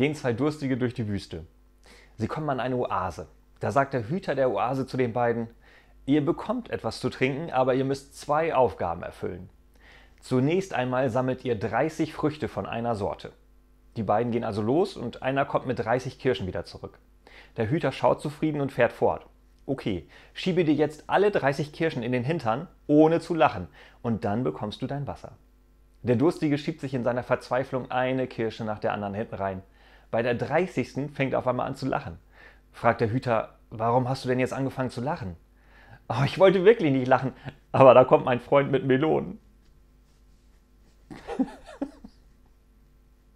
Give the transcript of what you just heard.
gehen zwei Durstige durch die Wüste. Sie kommen an eine Oase. Da sagt der Hüter der Oase zu den beiden, ihr bekommt etwas zu trinken, aber ihr müsst zwei Aufgaben erfüllen. Zunächst einmal sammelt ihr 30 Früchte von einer Sorte. Die beiden gehen also los und einer kommt mit 30 Kirschen wieder zurück. Der Hüter schaut zufrieden und fährt fort. Okay, schiebe dir jetzt alle 30 Kirschen in den Hintern, ohne zu lachen, und dann bekommst du dein Wasser. Der Durstige schiebt sich in seiner Verzweiflung eine Kirsche nach der anderen hinten rein. Bei der 30. fängt er auf einmal an zu lachen. Fragt der Hüter, warum hast du denn jetzt angefangen zu lachen? Oh, ich wollte wirklich nicht lachen, aber da kommt mein Freund mit Melonen.